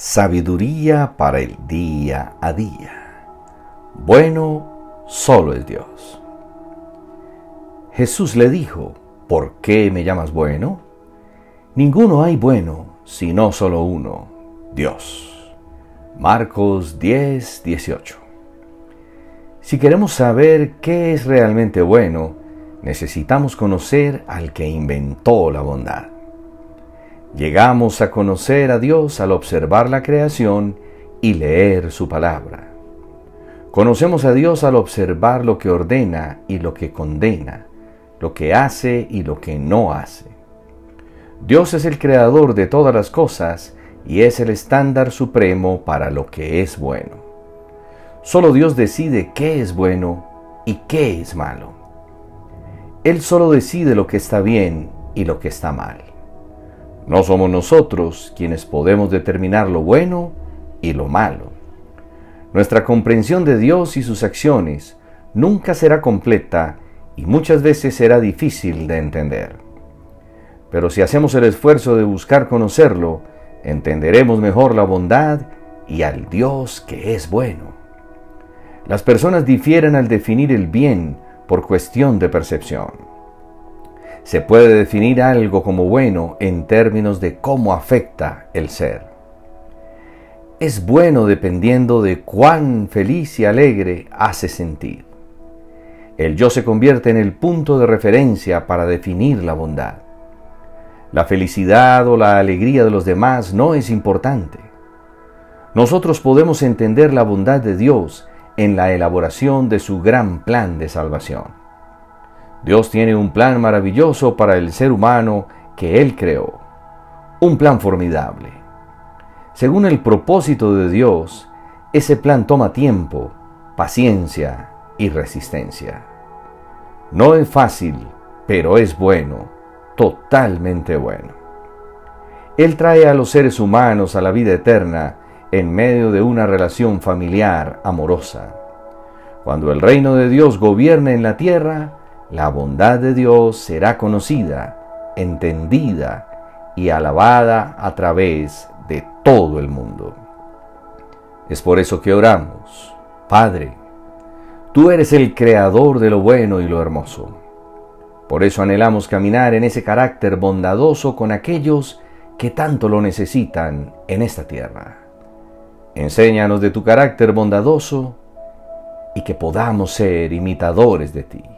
Sabiduría para el día a día. Bueno solo es Dios. Jesús le dijo, ¿por qué me llamas bueno? Ninguno hay bueno, sino solo uno, Dios. Marcos 10, 18. Si queremos saber qué es realmente bueno, necesitamos conocer al que inventó la bondad. Llegamos a conocer a Dios al observar la creación y leer su palabra. Conocemos a Dios al observar lo que ordena y lo que condena, lo que hace y lo que no hace. Dios es el creador de todas las cosas y es el estándar supremo para lo que es bueno. Solo Dios decide qué es bueno y qué es malo. Él solo decide lo que está bien y lo que está mal. No somos nosotros quienes podemos determinar lo bueno y lo malo. Nuestra comprensión de Dios y sus acciones nunca será completa y muchas veces será difícil de entender. Pero si hacemos el esfuerzo de buscar conocerlo, entenderemos mejor la bondad y al Dios que es bueno. Las personas difieren al definir el bien por cuestión de percepción. Se puede definir algo como bueno en términos de cómo afecta el ser. Es bueno dependiendo de cuán feliz y alegre hace sentir. El yo se convierte en el punto de referencia para definir la bondad. La felicidad o la alegría de los demás no es importante. Nosotros podemos entender la bondad de Dios en la elaboración de su gran plan de salvación. Dios tiene un plan maravilloso para el ser humano que Él creó. Un plan formidable. Según el propósito de Dios, ese plan toma tiempo, paciencia y resistencia. No es fácil, pero es bueno, totalmente bueno. Él trae a los seres humanos a la vida eterna en medio de una relación familiar amorosa. Cuando el reino de Dios gobierna en la tierra, la bondad de Dios será conocida, entendida y alabada a través de todo el mundo. Es por eso que oramos, Padre, tú eres el creador de lo bueno y lo hermoso. Por eso anhelamos caminar en ese carácter bondadoso con aquellos que tanto lo necesitan en esta tierra. Enséñanos de tu carácter bondadoso y que podamos ser imitadores de ti.